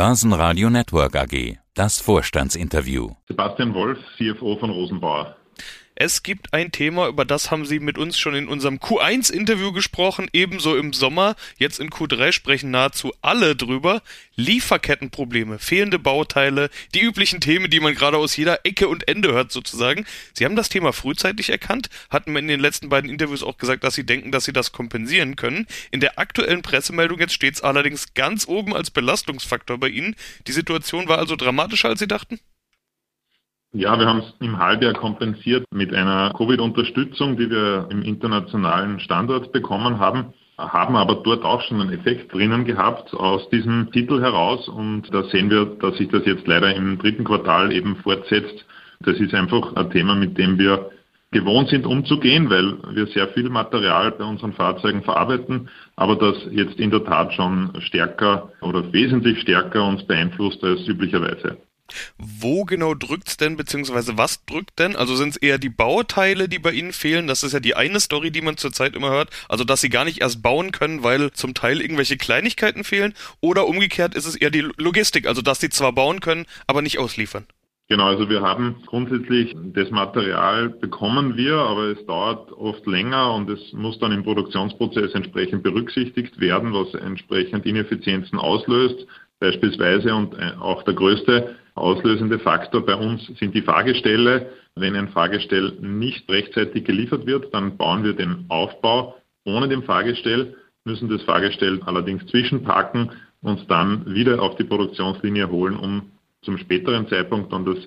Börsenradio Network AG. Das Vorstandsinterview. Sebastian Wolf, CFO von Rosenbauer. Es gibt ein Thema, über das haben Sie mit uns schon in unserem Q1-Interview gesprochen, ebenso im Sommer. Jetzt in Q3 sprechen nahezu alle drüber. Lieferkettenprobleme, fehlende Bauteile, die üblichen Themen, die man gerade aus jeder Ecke und Ende hört sozusagen. Sie haben das Thema frühzeitig erkannt, hatten in den letzten beiden Interviews auch gesagt, dass Sie denken, dass Sie das kompensieren können. In der aktuellen Pressemeldung jetzt steht es allerdings ganz oben als Belastungsfaktor bei Ihnen. Die Situation war also dramatischer, als Sie dachten? Ja, wir haben es im Halbjahr kompensiert mit einer Covid-Unterstützung, die wir im internationalen Standort bekommen haben, haben aber dort auch schon einen Effekt drinnen gehabt aus diesem Titel heraus und da sehen wir, dass sich das jetzt leider im dritten Quartal eben fortsetzt. Das ist einfach ein Thema, mit dem wir gewohnt sind umzugehen, weil wir sehr viel Material bei unseren Fahrzeugen verarbeiten, aber das jetzt in der Tat schon stärker oder wesentlich stärker uns beeinflusst als üblicherweise. Wo genau drückt's denn, beziehungsweise was drückt denn? Also sind es eher die Bauteile, die bei Ihnen fehlen? Das ist ja die eine Story, die man zurzeit immer hört. Also, dass Sie gar nicht erst bauen können, weil zum Teil irgendwelche Kleinigkeiten fehlen. Oder umgekehrt ist es eher die Logistik, also dass Sie zwar bauen können, aber nicht ausliefern. Genau, also wir haben grundsätzlich das Material bekommen wir, aber es dauert oft länger und es muss dann im Produktionsprozess entsprechend berücksichtigt werden, was entsprechend Ineffizienzen auslöst. Beispielsweise und äh, auch der größte auslösende Faktor bei uns sind die Fahrgestelle. Wenn ein Fahrgestell nicht rechtzeitig geliefert wird, dann bauen wir den Aufbau ohne dem Fahrgestell, müssen das Fahrgestell allerdings zwischenpacken und dann wieder auf die Produktionslinie holen, um zum späteren Zeitpunkt dann das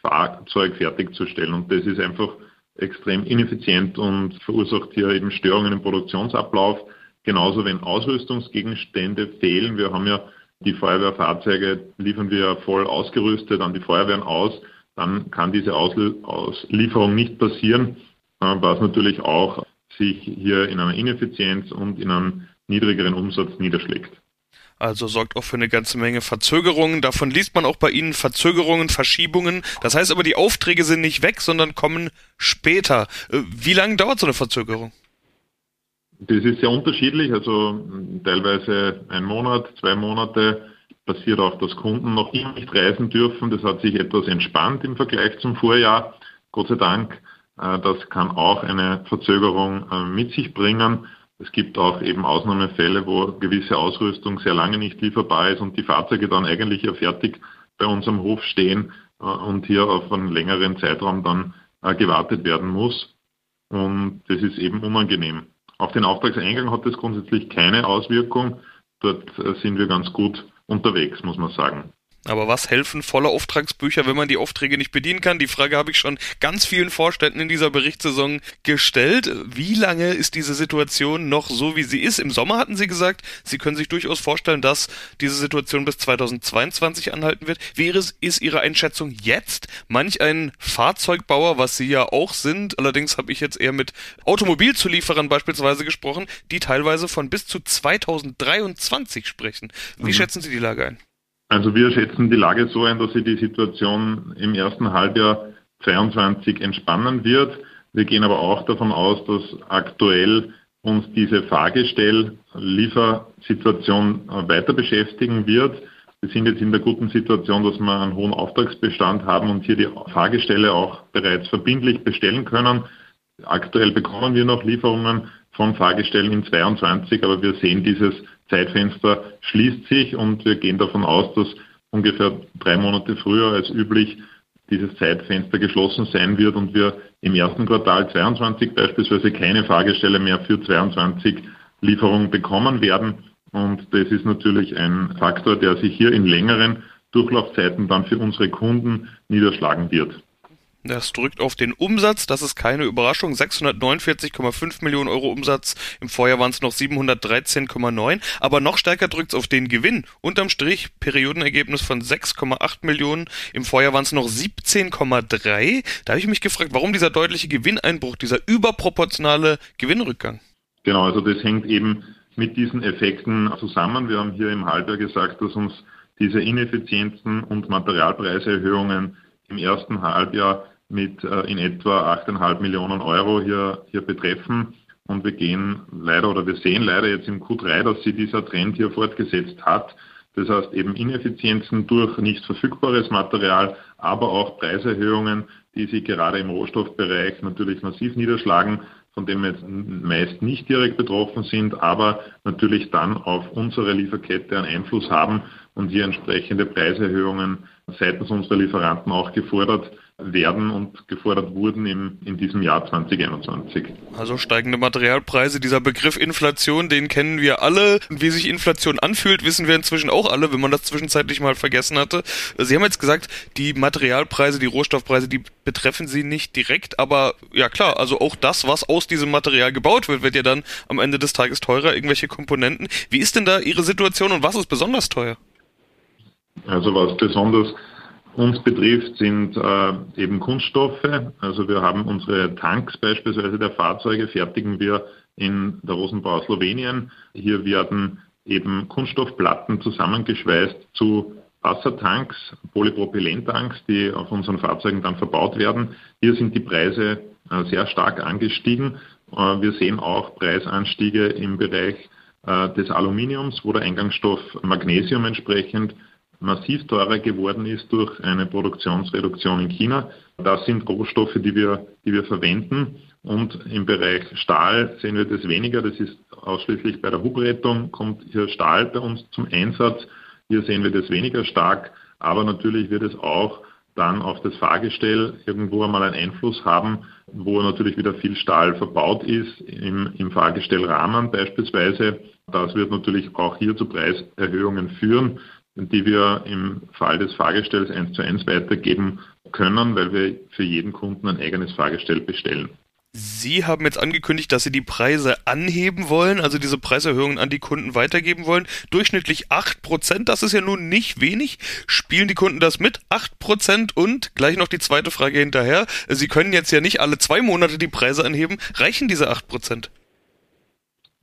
Fahrzeug fertigzustellen. Und das ist einfach extrem ineffizient und verursacht hier eben Störungen im Produktionsablauf. Genauso wenn Ausrüstungsgegenstände fehlen. Wir haben ja die Feuerwehrfahrzeuge liefern wir voll ausgerüstet an die Feuerwehren aus. Dann kann diese Auslieferung nicht passieren, äh, was natürlich auch sich hier in einer Ineffizienz und in einem niedrigeren Umsatz niederschlägt. Also sorgt auch für eine ganze Menge Verzögerungen. Davon liest man auch bei Ihnen Verzögerungen, Verschiebungen. Das heißt aber, die Aufträge sind nicht weg, sondern kommen später. Äh, wie lange dauert so eine Verzögerung? Das ist sehr unterschiedlich, also teilweise ein Monat, zwei Monate. Passiert auch, dass Kunden noch immer nicht reisen dürfen. Das hat sich etwas entspannt im Vergleich zum Vorjahr, Gott sei Dank. Äh, das kann auch eine Verzögerung äh, mit sich bringen. Es gibt auch eben Ausnahmefälle, wo gewisse Ausrüstung sehr lange nicht lieferbar ist und die Fahrzeuge dann eigentlich ja fertig bei uns am Hof stehen äh, und hier auf einen längeren Zeitraum dann gewartet werden muss. Und das ist eben unangenehm. Auf den Auftragseingang hat das grundsätzlich keine Auswirkung. Dort äh, sind wir ganz gut unterwegs, muss man sagen. Aber was helfen volle Auftragsbücher, wenn man die Aufträge nicht bedienen kann? Die Frage habe ich schon ganz vielen Vorständen in dieser Berichtssaison gestellt. Wie lange ist diese Situation noch so, wie sie ist? Im Sommer hatten Sie gesagt, Sie können sich durchaus vorstellen, dass diese Situation bis 2022 anhalten wird. Wie ist Ihre Einschätzung jetzt? Manch ein Fahrzeugbauer, was Sie ja auch sind, allerdings habe ich jetzt eher mit Automobilzulieferern beispielsweise gesprochen, die teilweise von bis zu 2023 sprechen. Wie mhm. schätzen Sie die Lage ein? Also wir schätzen die Lage so ein, dass sich die Situation im ersten Halbjahr 22 entspannen wird. Wir gehen aber auch davon aus, dass aktuell uns diese Fahrgestell-Liefersituation weiter beschäftigen wird. Wir sind jetzt in der guten Situation, dass wir einen hohen Auftragsbestand haben und hier die Fahrgestelle auch bereits verbindlich bestellen können. Aktuell bekommen wir noch Lieferungen von Fahrgestellen in 22, aber wir sehen dieses Zeitfenster schließt sich und wir gehen davon aus, dass ungefähr drei Monate früher als üblich dieses Zeitfenster geschlossen sein wird und wir im ersten Quartal 22 beispielsweise keine Fahrgestelle mehr für 22 Lieferungen bekommen werden. Und das ist natürlich ein Faktor, der sich hier in längeren Durchlaufzeiten dann für unsere Kunden niederschlagen wird. Das drückt auf den Umsatz, das ist keine Überraschung. 649,5 Millionen Euro Umsatz. Im Vorjahr waren es noch 713,9. Aber noch stärker drückt es auf den Gewinn. Unterm Strich Periodenergebnis von 6,8 Millionen. Im Vorjahr waren es noch 17,3. Da habe ich mich gefragt, warum dieser deutliche Gewinneinbruch, dieser überproportionale Gewinnrückgang? Genau, also das hängt eben mit diesen Effekten zusammen. Wir haben hier im Halbjahr gesagt, dass uns diese Ineffizienzen und Materialpreiserhöhungen im ersten Halbjahr mit äh, in etwa 8,5 Millionen Euro hier, hier betreffen. Und wir gehen leider oder wir sehen leider jetzt im Q3, dass sich dieser Trend hier fortgesetzt hat. Das heißt eben Ineffizienzen durch nicht verfügbares Material, aber auch Preiserhöhungen, die sich gerade im Rohstoffbereich natürlich massiv niederschlagen, von denen wir jetzt meist nicht direkt betroffen sind, aber natürlich dann auf unsere Lieferkette einen Einfluss haben und hier entsprechende Preiserhöhungen seitens unserer Lieferanten auch gefordert werden und gefordert wurden im, in diesem Jahr 2021. Also steigende Materialpreise, dieser Begriff Inflation, den kennen wir alle. Wie sich Inflation anfühlt, wissen wir inzwischen auch alle, wenn man das zwischenzeitlich mal vergessen hatte. Sie haben jetzt gesagt, die Materialpreise, die Rohstoffpreise, die betreffen Sie nicht direkt, aber ja klar, also auch das, was aus diesem Material gebaut wird, wird ja dann am Ende des Tages teurer, irgendwelche Komponenten. Wie ist denn da Ihre Situation und was ist besonders teuer? Also was besonders uns betrifft, sind äh, eben Kunststoffe. Also wir haben unsere Tanks beispielsweise der Fahrzeuge, fertigen wir in der Rosenbau Slowenien. Hier werden eben Kunststoffplatten zusammengeschweißt zu Wassertanks, Polypropylentanks, die auf unseren Fahrzeugen dann verbaut werden. Hier sind die Preise äh, sehr stark angestiegen. Äh, wir sehen auch Preisanstiege im Bereich äh, des Aluminiums, wo der Eingangsstoff Magnesium entsprechend massiv teurer geworden ist durch eine Produktionsreduktion in China. Das sind Rohstoffe, die wir, die wir verwenden. Und im Bereich Stahl sehen wir das weniger. Das ist ausschließlich bei der Hubrettung kommt hier Stahl bei uns zum Einsatz. Hier sehen wir das weniger stark. Aber natürlich wird es auch dann auf das Fahrgestell irgendwo einmal einen Einfluss haben, wo natürlich wieder viel Stahl verbaut ist, im, im Fahrgestellrahmen beispielsweise. Das wird natürlich auch hier zu Preiserhöhungen führen die wir im Fall des Fahrgestells eins zu eins weitergeben können, weil wir für jeden Kunden ein eigenes Fahrgestell bestellen. Sie haben jetzt angekündigt, dass Sie die Preise anheben wollen, also diese Preiserhöhungen an die Kunden weitergeben wollen. Durchschnittlich 8%, das ist ja nun nicht wenig. Spielen die Kunden das mit? 8% und gleich noch die zweite Frage hinterher. Sie können jetzt ja nicht alle zwei Monate die Preise anheben. Reichen diese 8%?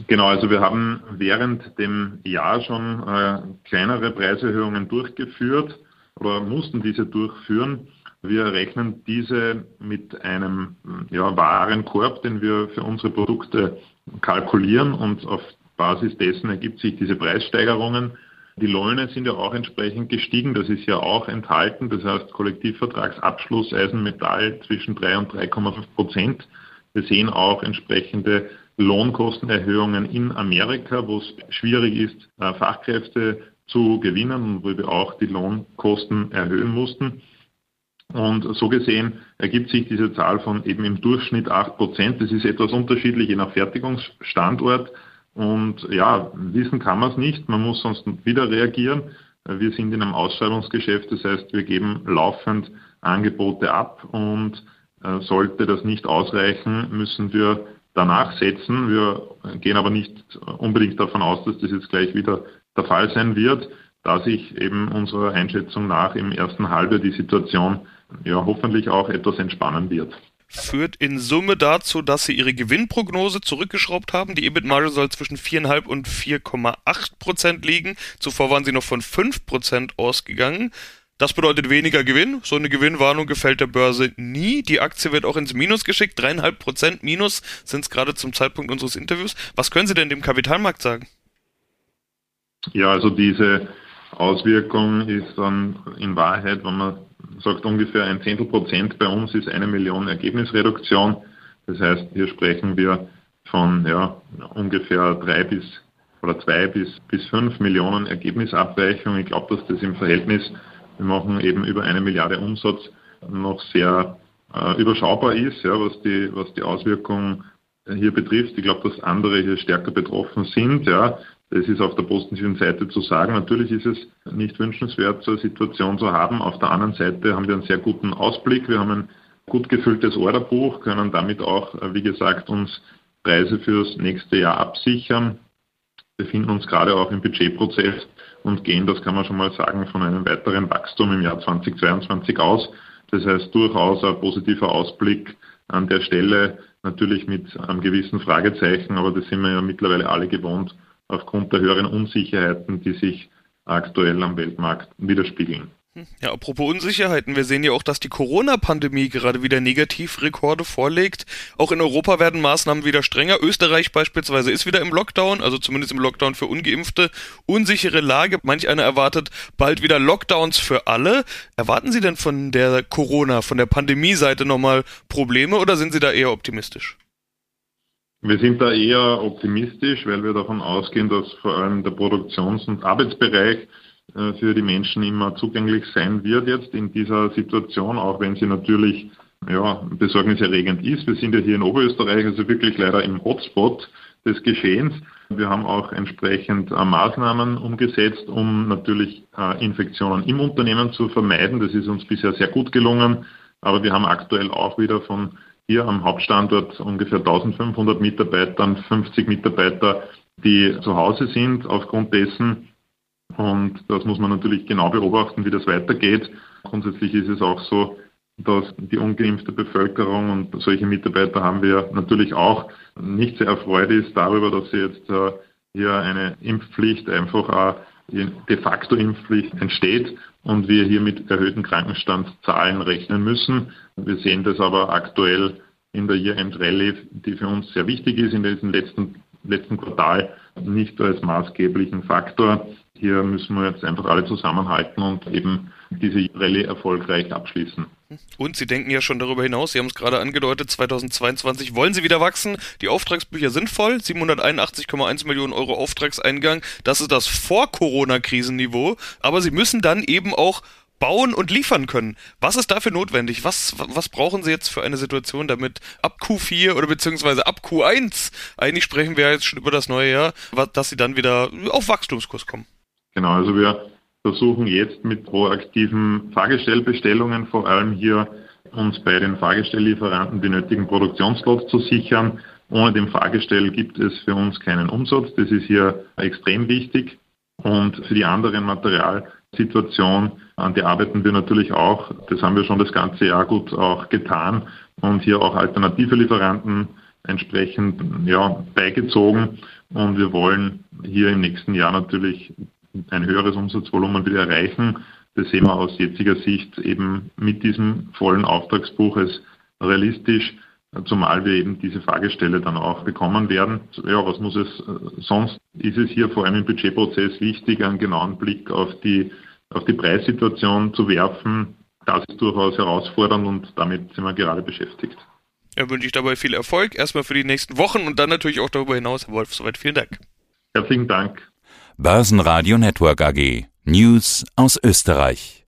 Genau, also wir haben während dem Jahr schon äh, kleinere Preiserhöhungen durchgeführt oder mussten diese durchführen. Wir rechnen diese mit einem ja, Warenkorb, den wir für unsere Produkte kalkulieren und auf Basis dessen ergibt sich diese Preissteigerungen. Die Löhne sind ja auch entsprechend gestiegen, das ist ja auch enthalten. Das heißt, Kollektivvertragsabschluss Eisenmetall zwischen 3 und 3,5 Prozent. Wir sehen auch entsprechende Lohnkostenerhöhungen in Amerika, wo es schwierig ist, äh, Fachkräfte zu gewinnen und wo wir auch die Lohnkosten erhöhen mussten. Und so gesehen ergibt sich diese Zahl von eben im Durchschnitt 8 Prozent. Das ist etwas unterschiedlich je nach Fertigungsstandort. Und ja, wissen kann man es nicht. Man muss sonst wieder reagieren. Wir sind in einem Ausschreibungsgeschäft. Das heißt, wir geben laufend Angebote ab. Und äh, sollte das nicht ausreichen, müssen wir danach setzen. Wir gehen aber nicht unbedingt davon aus, dass das jetzt gleich wieder der Fall sein wird, da sich eben unserer Einschätzung nach im ersten Halbjahr die Situation ja hoffentlich auch etwas entspannen wird führt in Summe dazu, dass sie ihre Gewinnprognose zurückgeschraubt haben. Die EBIT-Marge soll zwischen 4,5 und 4,8 Prozent liegen. Zuvor waren sie noch von 5 Prozent ausgegangen. Das bedeutet weniger Gewinn. So eine Gewinnwarnung gefällt der Börse nie. Die Aktie wird auch ins Minus geschickt. Dreieinhalb Prozent Minus sind es gerade zum Zeitpunkt unseres Interviews. Was können Sie denn dem Kapitalmarkt sagen? Ja, also diese Auswirkung ist dann in Wahrheit, wenn man sagt, ungefähr ein Zehntel Prozent bei uns ist eine Million Ergebnisreduktion. Das heißt, hier sprechen wir von ja, ungefähr drei bis oder zwei bis, bis fünf Millionen Ergebnisabweichung. Ich glaube, dass das im Verhältnis wir machen eben über eine Milliarde Umsatz noch sehr äh, überschaubar ist, ja, was die, was die Auswirkungen hier betrifft. Ich glaube, dass andere hier stärker betroffen sind. Ja. Das ist auf der positiven Seite zu sagen. Natürlich ist es nicht wünschenswert, so eine Situation zu haben. Auf der anderen Seite haben wir einen sehr guten Ausblick. Wir haben ein gut gefülltes Orderbuch, können damit auch, äh, wie gesagt, uns Preise fürs nächste Jahr absichern. Wir befinden uns gerade auch im Budgetprozess und gehen, das kann man schon mal sagen, von einem weiteren Wachstum im Jahr 2022 aus. Das heißt durchaus ein positiver Ausblick an der Stelle, natürlich mit einem gewissen Fragezeichen, aber das sind wir ja mittlerweile alle gewohnt aufgrund der höheren Unsicherheiten, die sich aktuell am Weltmarkt widerspiegeln. Ja, apropos Unsicherheiten, wir sehen ja auch, dass die Corona-Pandemie gerade wieder Negativrekorde vorlegt. Auch in Europa werden Maßnahmen wieder strenger. Österreich beispielsweise ist wieder im Lockdown, also zumindest im Lockdown für Ungeimpfte. Unsichere Lage, manch einer erwartet bald wieder Lockdowns für alle. Erwarten Sie denn von der Corona, von der Pandemie-Seite nochmal Probleme oder sind Sie da eher optimistisch? Wir sind da eher optimistisch, weil wir davon ausgehen, dass vor allem der Produktions- und Arbeitsbereich für die Menschen immer zugänglich sein wird jetzt in dieser Situation, auch wenn sie natürlich ja, besorgniserregend ist. Wir sind ja hier in Oberösterreich, also wirklich leider im Hotspot des Geschehens. Wir haben auch entsprechend äh, Maßnahmen umgesetzt, um natürlich äh, Infektionen im Unternehmen zu vermeiden. Das ist uns bisher sehr gut gelungen. Aber wir haben aktuell auch wieder von hier am Hauptstandort ungefähr 1500 Mitarbeitern, 50 Mitarbeiter, die zu Hause sind aufgrund dessen, und das muss man natürlich genau beobachten, wie das weitergeht. Grundsätzlich ist es auch so, dass die ungeimpfte Bevölkerung und solche Mitarbeiter haben wir natürlich auch nicht sehr erfreut ist darüber, dass sie jetzt äh, hier eine Impfpflicht einfach auch de facto Impfpflicht entsteht und wir hier mit erhöhten Krankenstandszahlen rechnen müssen. Wir sehen das aber aktuell in der Year-End Rallye, die für uns sehr wichtig ist in diesem letzten, letzten Quartal, nicht als maßgeblichen Faktor. Hier müssen wir jetzt einfach alle zusammenhalten und eben diese Rallye erfolgreich abschließen. Und Sie denken ja schon darüber hinaus, Sie haben es gerade angedeutet, 2022 wollen Sie wieder wachsen. Die Auftragsbücher sind voll, 781,1 Millionen Euro Auftragseingang. Das ist das Vor-Corona-Krisenniveau. Aber Sie müssen dann eben auch bauen und liefern können. Was ist dafür notwendig? Was, was brauchen Sie jetzt für eine Situation, damit ab Q4 oder beziehungsweise ab Q1, eigentlich sprechen wir jetzt schon über das neue Jahr, dass Sie dann wieder auf Wachstumskurs kommen? Genau, also wir versuchen jetzt mit proaktiven Fahrgestellbestellungen vor allem hier uns bei den Fahrgestelllieferanten die nötigen Produktionsslots zu sichern. Ohne den Fahrgestell gibt es für uns keinen Umsatz. Das ist hier extrem wichtig. Und für die anderen Materialsituation, an die arbeiten wir natürlich auch. Das haben wir schon das ganze Jahr gut auch getan und hier auch alternative Lieferanten entsprechend ja, beigezogen. Und wir wollen hier im nächsten Jahr natürlich ein höheres Umsatzvolumen wieder erreichen. Das sehen wir aus jetziger Sicht eben mit diesem vollen Auftragsbuch als realistisch, zumal wir eben diese Fragestelle dann auch bekommen werden. Ja, was muss es sonst? Ist es hier vor allem im Budgetprozess wichtig, einen genauen Blick auf die, auf die Preissituation zu werfen. Das ist durchaus herausfordernd und damit sind wir gerade beschäftigt. Ja, wünsche ich dabei viel Erfolg, erstmal für die nächsten Wochen und dann natürlich auch darüber hinaus, Herr Wolf. Soweit vielen Dank. Herzlichen Dank. Börsenradio Network AG. News aus Österreich.